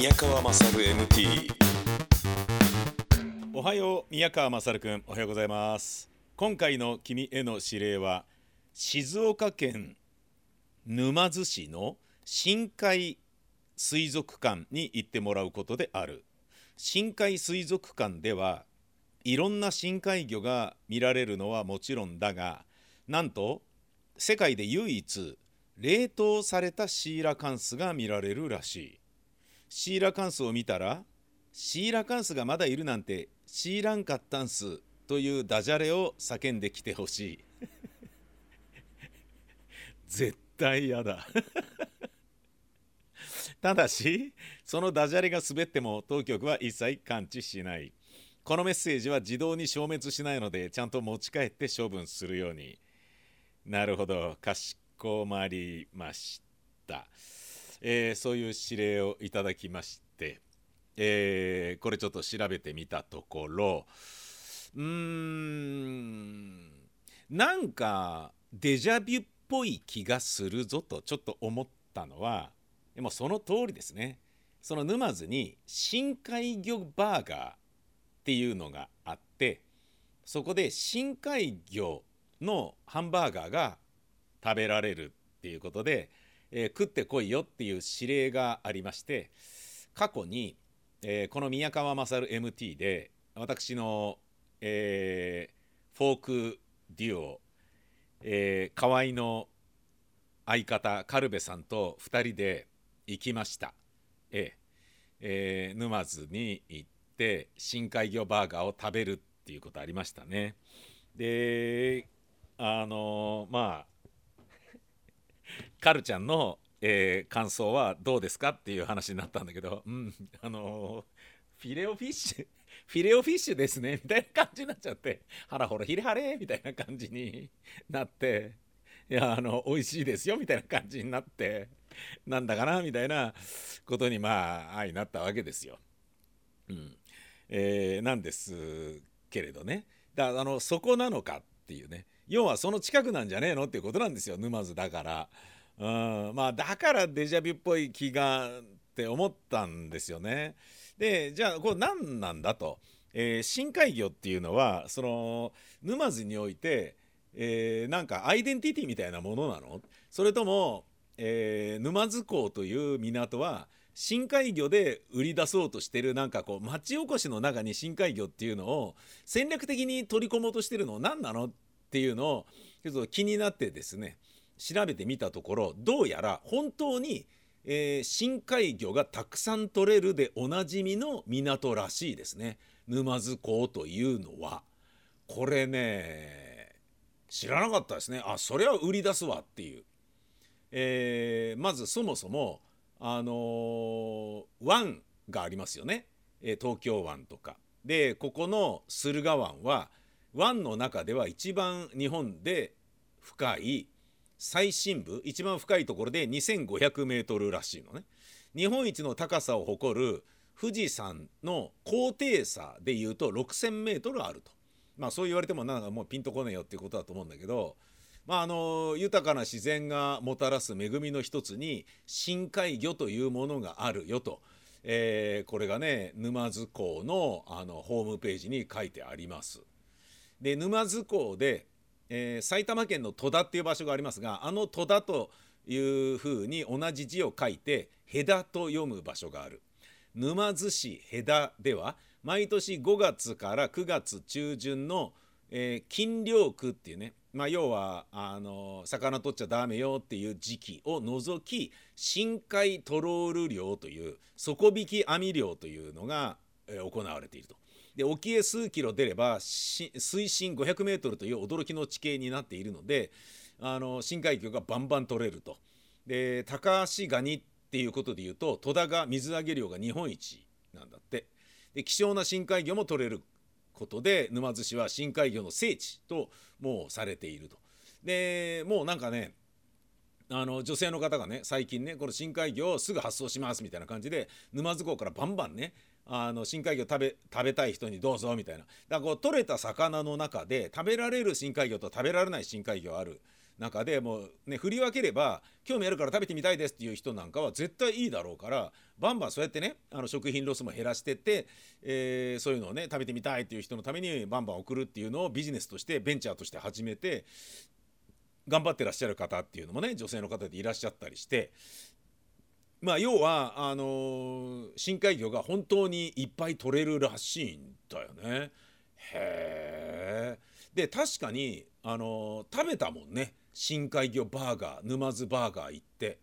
宮川勝 MT おはよう宮川勝くんおはようございます。今回の君への指令は静岡県沼津市の深海水族館に行ってもらうことである。深海水族館ではいろんな深海魚が見られるのはもちろんだがなんと世界で唯一冷凍されたシーラカンスが見られるらしい。シーラカンスを見たらシーラカンスがまだいるなんてシーランカッタンスというダジャレを叫んできてほしい。絶対嫌だ。ただしそのダジャレが滑っても当局は一切感知しない。このメッセージは自動に消滅しないのでちゃんと持ち帰って処分するように。なるほど。かしこまりました、えーそういう指令をいただきまして、えーこれちょっと調べてみたところうーんなんかデジャビュっぽい気がするぞとちょっと思ったのはでもその通りですね。その沼津に深海魚バーガーっていうのがあってそこで深海魚のハンバーガーが食べられるっていうことで、えー食ってこいよっていう指令がありまして過去に、えーこの宮川勝 MT で私の、えーフォークデュオ、えー河合の相方カルベさんと2人で行きました、えええー沼津に行って深海魚バーガーを食べるっていうことありましたね。であのまあカルちゃんの、えー感想はどうですかっていう話になったんだけど、うん、あのフィレオフィッシュフィレオフィッシュですねみたいな感じになっちゃってハラホラヒレハレみたいな感じになっていやあの美味しいですよみたいな感じになってなんだかなみたいなことにまあ愛になったわけですよ。うん。えーなんですけれどね。だからあのそこなのかっていうね。要はその近くなんじゃねえのっていうことなんですよ。沼津だから。うん、まあだからデジャビュっぽい気がって思ったんですよね。でじゃあこれ何なんだと、えー深海魚っていうのはその沼津において、えーなんかアイデンティティみたいなものなの？それとも、えー沼津港という港は深海魚で売り出そうとしてるなんかこう町おこしの中に深海魚っていうのを戦略的に取り込もうとしてるの？何なの？っっていうのをちょっと気になってですね調べてみたところどうやら本当に、えー深海魚がたくさん取れるでおなじみの港らしいですね。沼津港というのは。これね知らなかったですね。あそれは売り出すわっていう、えーまずそもそもあのー湾がありますよね、え東京湾とか。でここの駿河湾は湾の中では一番日本で深い最深部一番深いところで2500メートルらしいのね。日本一の高さを誇る富士山の高低差でいうと6000メートルあると。まあそう言われてもなんかもうピンとこねえよっていうことだと思うんだけどまああの豊かな自然がもたらす恵みの一つに深海魚というものがあるよと、えーこれがね沼津港のあのホームページに書いてあります。で沼津港で、えー埼玉県の戸田っていう場所がありますがあの戸田というふうに同じ字を書いて戸田と読む場所がある沼津市戸田では毎年5月から9月中旬の、えー禁漁区っていうね、まあ、要はあの魚取っちゃダメよっていう時期を除き深海トロール漁という底引き網漁というのが、え行われていると。で沖へ数キロ出れば水深500メートルという驚きの地形になっているのであの深海魚がバンバン取れると。で高橋ガニっていうことで言うと戸田が水揚げ量が日本一なんだって。で希少な深海魚も取れることで沼津市は深海魚の聖地ともうされていると。でもうなんかねあの女性の方がね最近ねこの深海魚をすぐ発送しますみたいな感じで沼津港からバンバンねあの深海魚食べ食べたい人にどうぞみたいな。だからこう取れた魚の中で食べられる深海魚と食べられない深海魚ある。中でもうね振り分ければ興味あるから食べてみたいですっていう人なんかは絶対いいだろうからバンバンそうやってねあの食品ロスも減らしてって、えー、そういうのをね食べてみたいっていう人のためにバンバン送るっていうのをビジネスとしてベンチャーとして始めて頑張ってらっしゃる方っていうのもね女性の方でいらっしゃったりしてまあ要はあのー、深海魚が本当にいっぱい取れるらしいんだよね。へえ。で確かにあのー、食べたもんね深海魚バーガー沼津バーガー行って。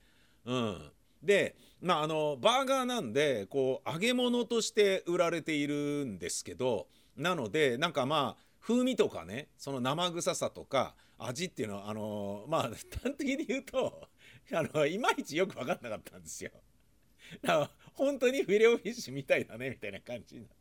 うん、でまああのバーガーなんでこう揚げ物として売られているんですけどなのでなんかまあ風味とかねその生臭さとか味っていうのはあのまあ端的に言うとあのいまいちよく分かんなかったんですよ。だから本当にフィレオフィッシュみたいだねみたいな感じになって。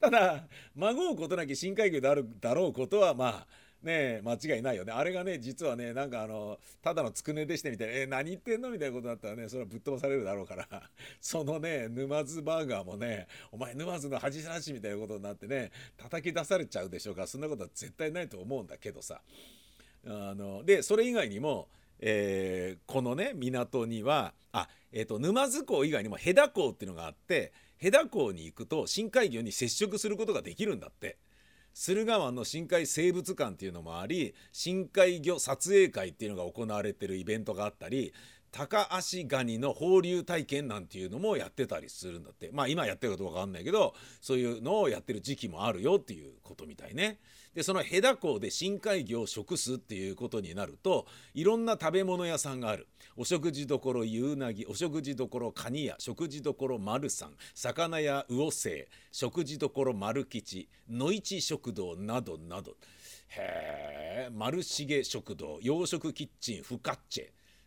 ただまごうことなき深海魚であるだろうことはまあね間違いないよねあれがね実はねなんかあのただのつくねでしてみたいな「え何言ってんの?」みたいなことだったらねそれはぶっ飛ばされるだろうから そのね沼津バーガーもね「お前沼津の恥さらし」みたいなことになってね叩き出されちゃうでしょうからそんなことは絶対ないと思うんだけどさあのでそれ以外にもえー、このね港にはあ、えーと、沼津港以外にも戸田港っていうのがあって戸田港に行くと深海魚に接触することができるんだって。駿河湾の深海生物館っていうのもあり深海魚撮影会っていうのが行われてるイベントがあったり高足ガニの放流体験なんていうのもやってたりするんだってまあ今やってるかどうか分かんないけどそういうのをやってる時期もあるよっていうことみたいね。でそのヘダ港で深海魚を食すっていうことになるといろんな食べ物屋さんがあるお食事処ゆうなぎお食事処カニ屋食事処丸さん魚屋魚清食事処丸吉野市食堂などなどへえ丸重食堂洋食キッチンフカッチェ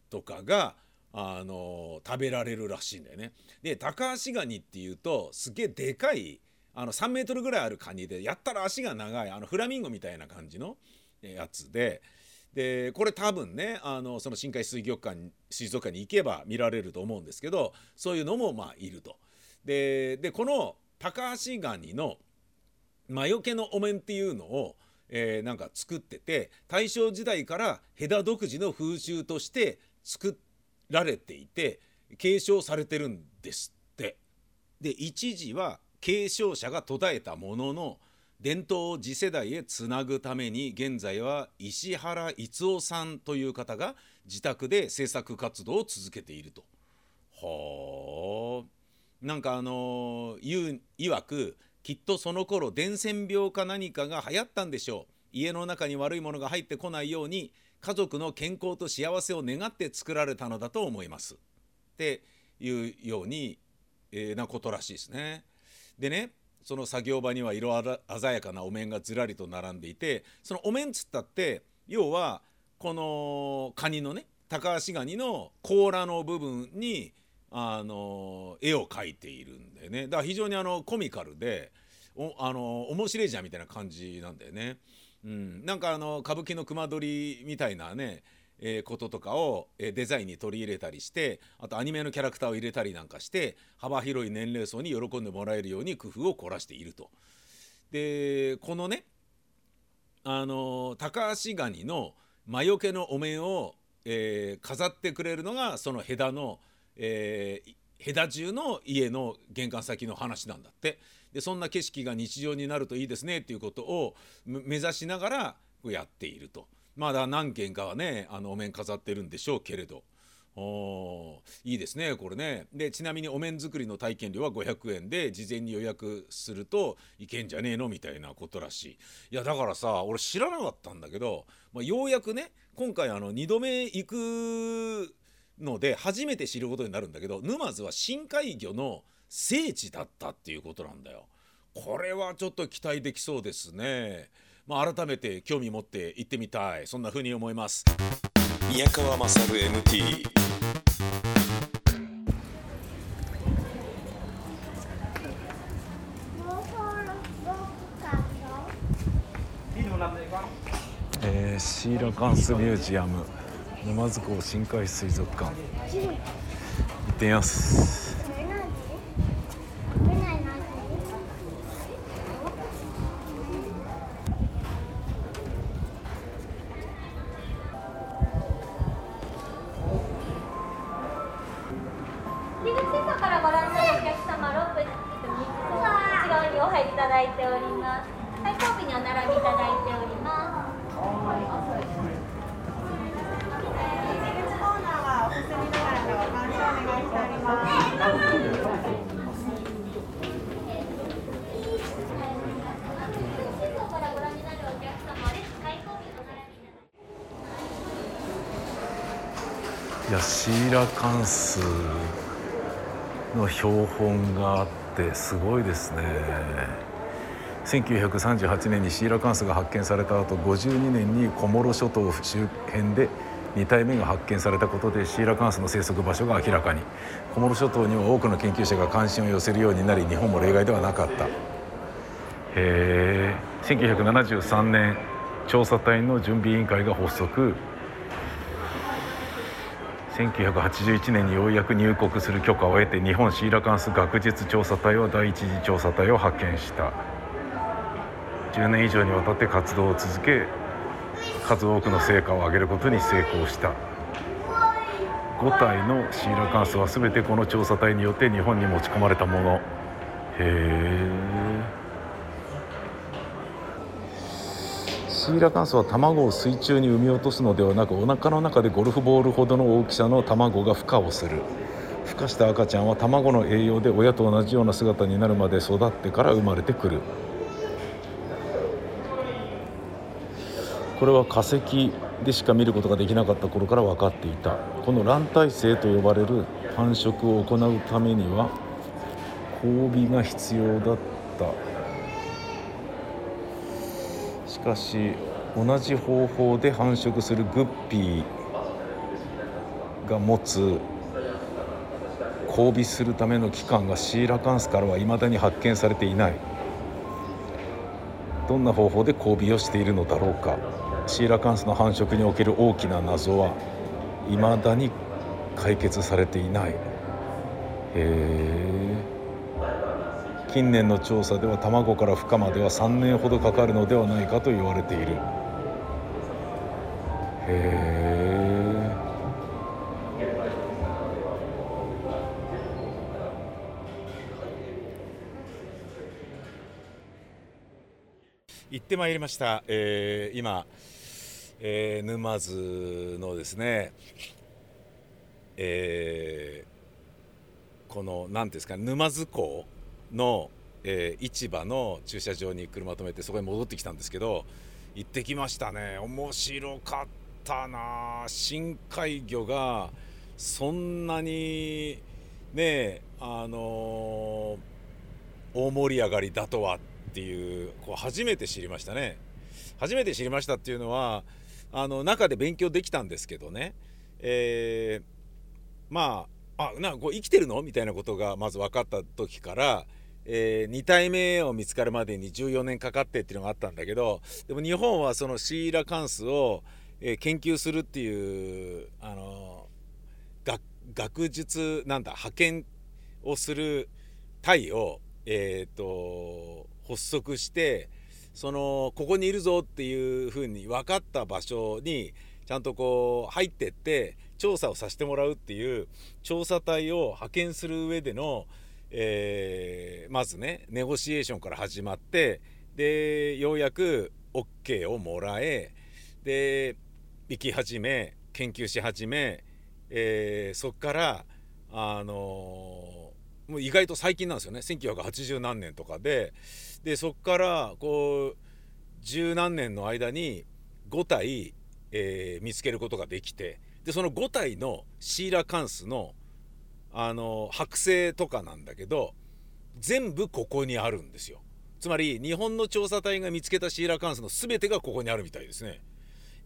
とかがあの食べられるらしいんだよね。でタカアシガニっていうとすげえでかいあの3メートルぐらいあるカニでやったら足が長いあのフラミンゴみたいな感じのやつででこれ多分ねあのその深海水族館水族館に行けば見られると思うんですけどそういうのもまあいると。ででこのタカアシガニの魔除けのお面っていうのを、えー、なんか作ってて大正時代からヘダ独自の風習として作られていて継承されてるんですって。で一時は継承者が途絶えたものの伝統を次世代へつなぐために現在は石原逸夫さんという方が自宅で制作活動を続けていると。はあなんかあの言う曰くきっとその頃伝染病か何かが流行ったんでしょう家の中に悪いものが入ってこないように家族の健康と幸せを願って作られたのだと思いますっていうように、えー、なことらしいですね。でねその作業場には色鮮やかなお面がずらりと並んでいてそのお面つったって要はこのカニのね高橋ガニの甲羅の部分にあの絵を描いているんでねだから非常にあのコミカルでおあの面白いじゃんみたいな感じなんだよね。うん、なんかあの歌舞伎の熊取みたいなねえー、こととかを、えー、デザインに取り入れたりしてあとアニメのキャラクターを入れたりなんかして幅広い年齢層に喜んでもらえるように工夫を凝らしていると。でこのねあの高橋ガニの魔除けのお面を、えー、飾ってくれるのがそのヘダの、えー、ヘダ中の家の玄関先の話なんだってでそんな景色が日常になるといいですねっていうことを目指しながらやっていると。まだ何件かはねあのお面飾ってるんでしょうけれど。おいいですねこれね。でちなみにお面作りの体験料は500円で事前に予約するといけんじゃねえのみたいなことらしい。いやだからさ俺知らなかったんだけど、まあ、ようやくね今回あの2度目行くので初めて知ることになるんだけど沼津は深海魚の聖地だったっていうことなんだよ。これはちょっと期待できそうですね。まあ、改めて興味持って行ってみたい。そんな風に思います。宮川勝 MT えー、シーラカンスミュージアム。沼津港深海水族館。行ってみますやシーラカンスの標本があってすごいですね。1938年にシーラカンスが発見された後52年にコモロ諸島周辺で2体目が発見されたことでシーラカンスの生息場所が明らかに。コモロ諸島には多くの研究者が関心を寄せるようになり日本も例外ではなかった。へえ1973年調査隊の準備委員会が発足。1981年にようやく入国する許可を得て日本シーラカンス学術調査隊は第一次調査隊を派遣した。10年以上にわたって活動を続け数多くの成果を上げることに成功した。5体のシーラカンスは全てこの調査隊によって日本に持ち込まれたもの。へえシーラカンスは卵を水中に産み落とすのではなくお腹の中でゴルフボールほどの大きさの卵が孵化をする。孵化した赤ちゃんは卵の栄養で親と同じような姿になるまで育ってから生まれてくる。これは化石でしか見ることができなかった頃から分かっていた。この卵体性と呼ばれる繁殖を行うためには交尾が必要だった。かし同じ方法で繁殖するグッピーが持つ交尾するための器官がシーラカンスからは未だに発見されていない。どんな方法で交尾をしているのだろうか。シーラカンスの繁殖における大きな謎は未だに解決されていない。へえ近年の調査では卵から孵化までは3年ほどかかるのではないかと言われている。へえ行ってまいりました、えー今、えー沼津のですね、えーこの何ですか沼津港の、えー市場の駐車場に車止めてそこに戻ってきたんですけど行ってきましたね。面白かったな。深海魚がそんなにねあのー大盛り上がりだとはっていうこう初めて知りましたね。初めて知りましたっていうのはあの中で勉強できたんですけどね、えーまああなこう生きてるの？みたいなことがまず分かった時から、え2体目を見つかるまでに14年かかってっていうのがあったんだけどでも日本はそのシーラカンスを、えー研究するっていうあの学学術なんだ派遣をする隊を、えー、と発足してそのここにいるぞっていうふうに分かった場所にちゃんとこう入ってって調査をさせてもらうっていう調査隊を派遣する上での、えーまずねネゴシエーションから始まってでようやく OK をもらえで行き始め研究し始め、えーそっからあのーもう意外と最近なんですよね。1980何年とかででそっからこう十何年の間に5体、えー見つけることができてでその5体のシーラカンスの、あの剥製とかなんだけど全部ここにあるんですよ。つまり日本の調査隊が見つけたシーラカンスの全てがここにあるみたいですね。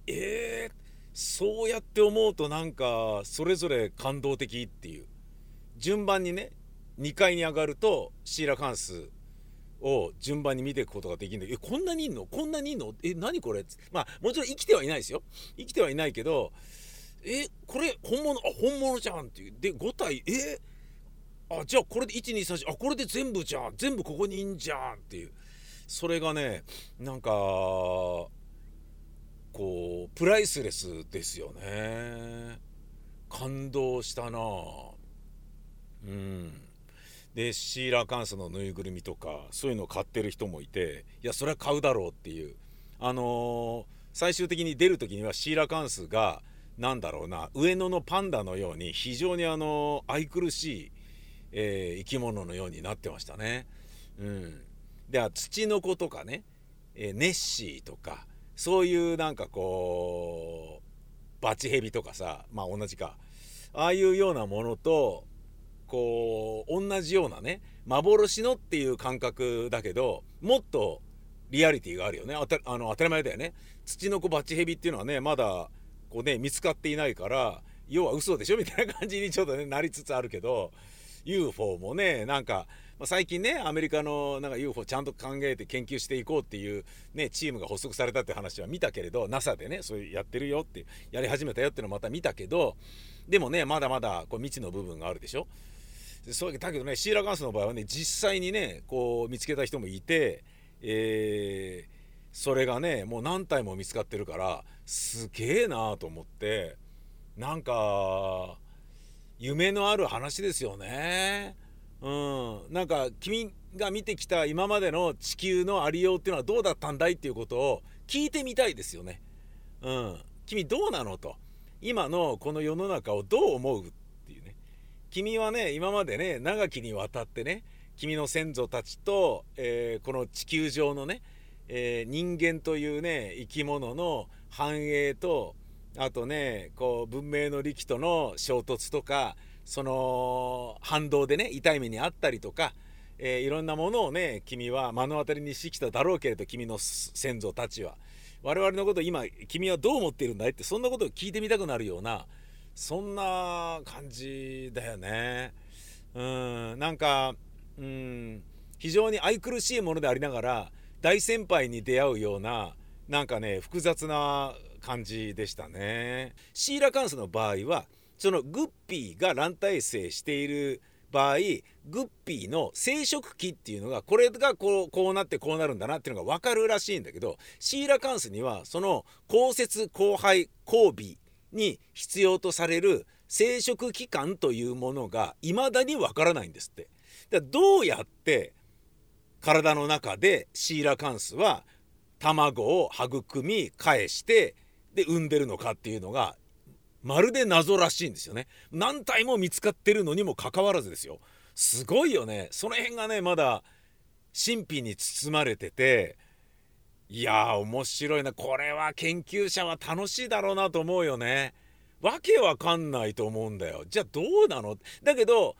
えー、そうやって思うとなんかそれぞれ感動的っていう。順番にね2階に上がるとシーラカンスを順番に見ていくことができるんだけどえこんなにいんの？こんなにいんの？え何これ？まあもちろん生きてはいないですよ。生きてはいないけどえこれ本物あ本物じゃんっていう。で5体え？あじゃあこれで1234あこれで全部じゃん。全部ここにいんじゃんっていう。それがねなんかこうプライスレスですよね。感動したな。うん。でシーラカンスのぬいぐるみとかそういうのを買ってる人もいていやそれは買うだろうっていう。あのー最終的に出る時にはシーラカンスがなんだろうな上野のパンダのように非常にあの愛くるしい、えー生き物のようになってましたね。うん、では土の子とかね、えーネッシーとかそういうなんかこうバチヘビとかさまあ同じか。ああいうようなものとこう同じようなね幻のっていう感覚だけどもっとリアリティがあるよね。あたあの当たり前だよね。土の子バチヘビっていうのはねまだこうね見つかっていないから要は嘘でしょみたいな感じにちょっとねなりつつあるけど UFO もねなんか、まあ、最近ねアメリカのなんか UFO ちゃんと考えて研究していこうっていう、ね、チームが発足されたって話は見たけれど NASA でねそういうやってるよってやり始めたよっていうのまた見たけどでもねまだまだこう未知の部分があるでしょ。そうだけどねシーラカンスの場合はね実際にねこう見つけた人もいて、えーそれがねもう何体も見つかってるからすげえなと思ってなんか夢のある話ですよね。うん、なんか君が見てきた今までの地球のありようっていうのはどうだったんだいっていうことを聞いてみたいですよね。うん、君どうなのと今のこの世の中をどう思うっていうね君はね今までね長きにわたってね君の先祖たちと、えーこの地球上のね、えー人間というね生き物の繁栄とあとねこう文明の利器との衝突とかその反動でね痛い目にあったりとか、えーいろんなものをね君は目の当たりにしてきただろうけれど君の先祖たちは我々のこと今君はどう思っているんだい？ってそんなことを聞いてみたくなるようなそんな感じだよね。うんなんかうん非常に愛くるしいものでありながら大先輩に出会うようななんかね複雑な感じでしたね。シーラカンスの場合はそのグッピーが卵体生している場合グッピーの生殖器っていうのがこれがこうこうなってこうなるんだなっていうのが分かるらしいんだけどシーラカンスにはその交接交配交尾に必要とされる生殖器官というものが未だに分からないんですって。だどうやって体の中でシーラカンスは卵を育み返してで産んでるのかっていうのがまるで謎らしいんですよね。何体も見つかってるのにもかかわらずですよ。すごいよね。その辺がねまだ神秘に包まれてていやー面白いな。これは研究者は楽しいだろうなと思うよね。わけわかんないと思うんだよ。じゃあどうなの？だけど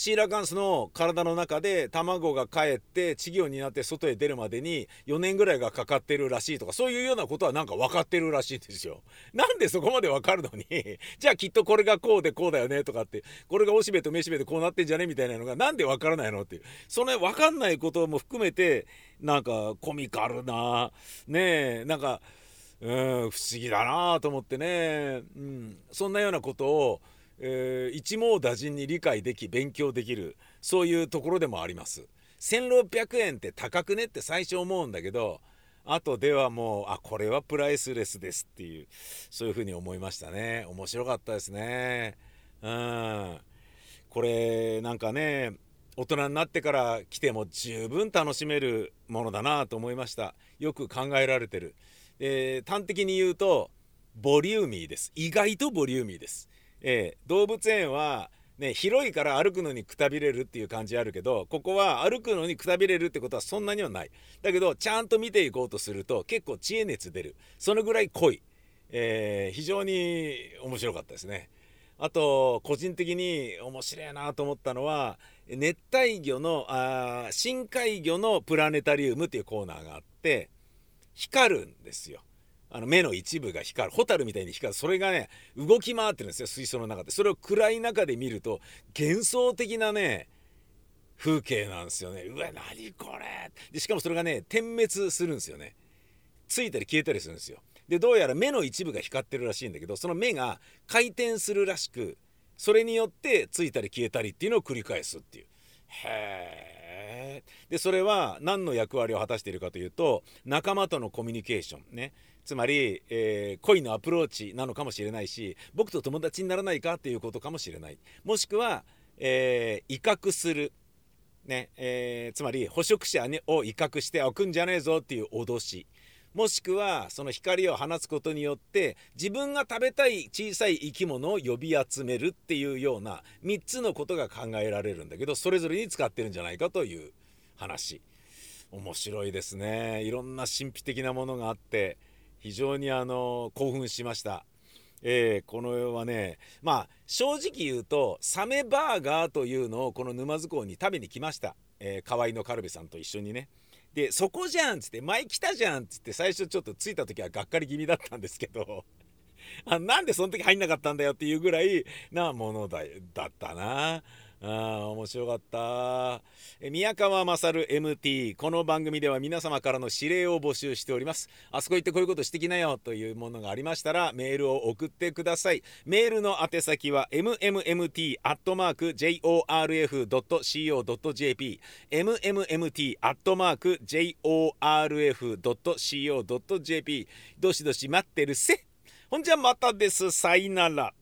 シーラカンスの体の中で卵がかえって稚魚になって外へ出るまでに4年ぐらいがかかってるらしいとかそういうようなことはなんか分かってるらしいんですよ。なんでそこまで分かるのに？じゃあきっとこれがこうでこうだよねとかって。これがおしべとめしべでこうなってんじゃねみたいなのがなんで分からないのっていう。その分かんないことも含めてなんかコミカルなねえなんかうん不思議だなと思ってね、うん、そんなようなことをえー一網打尽に理解でき勉強できるそういうところでもあります。1600円って高くねって最初思うんだけど後ではもうあこれはプライスレスですっていうそういうふうに思いましたね。面白かったですね。うん。これなんかね大人になってから来ても十分楽しめるものだなと思いました。よく考えられてる。で端的に言うとボリューミーです。意外とボリューミーです。えー動物園は、ね、広いから歩くのにくたびれるっていう感じあるけどここは歩くのにくたびれるってことはそんなにはない。だけどちゃんと見ていこうとすると結構知恵熱出る。そのぐらい濃い、えー非常に面白かったですね。あと個人的に面白いなと思ったのは熱帯魚のあ深海魚のプラネタリウムっていうコーナーがあって光るんですよ。あの目の一部が光るホタルみたいに光る。それがね動き回ってるんですよ水槽の中で。それを暗い中で見ると幻想的なね風景なんですよね。うわ何これ。でしかもそれがね点滅するんですよね。ついたり消えたりするんですよ。でどうやら目の一部が光ってるらしいんだけどその目が回転するらしくそれによってついたり消えたりっていうのを繰り返すっていう。へえでそれは何の役割を果たしているかというと仲間とのコミュニケーションね。つまり、えー恋のアプローチなのかもしれないし僕と友達にならないかっていうことかもしれない。もしくは、えー威嚇する。ね。えーつまり捕食者を威嚇しておくんじゃねえぞっていう脅し。もしくはその光を放つことによって自分が食べたい小さい生き物を呼び集めるっていうような3つのことが考えられるんだけどそれぞれに使ってるんじゃないかという話面白いですねいろんな神秘的なものがあって非常にあの興奮しました。えーこの世はねまあ正直言うとサメバーガーというのをこの沼津港に食べに来ました、えー河合のカルベさんと一緒にねでそこじゃんっつって前来たじゃんっつって最初ちょっと着いた時はがっかり気味だったんですけど あなんでその時入んなかったんだよっていうぐらいなものだだったな。あー面白かった。え宮川勝 MT この番組では皆様からの指令を募集しております。あそこ行ってこういうことしてきなよというものがありましたらメールを送ってください。メールの宛先は mmmt.jorf.co.jp mmmt.jorf.co.jp どしどし待ってるせ。ほんじゃまたです。さいなら。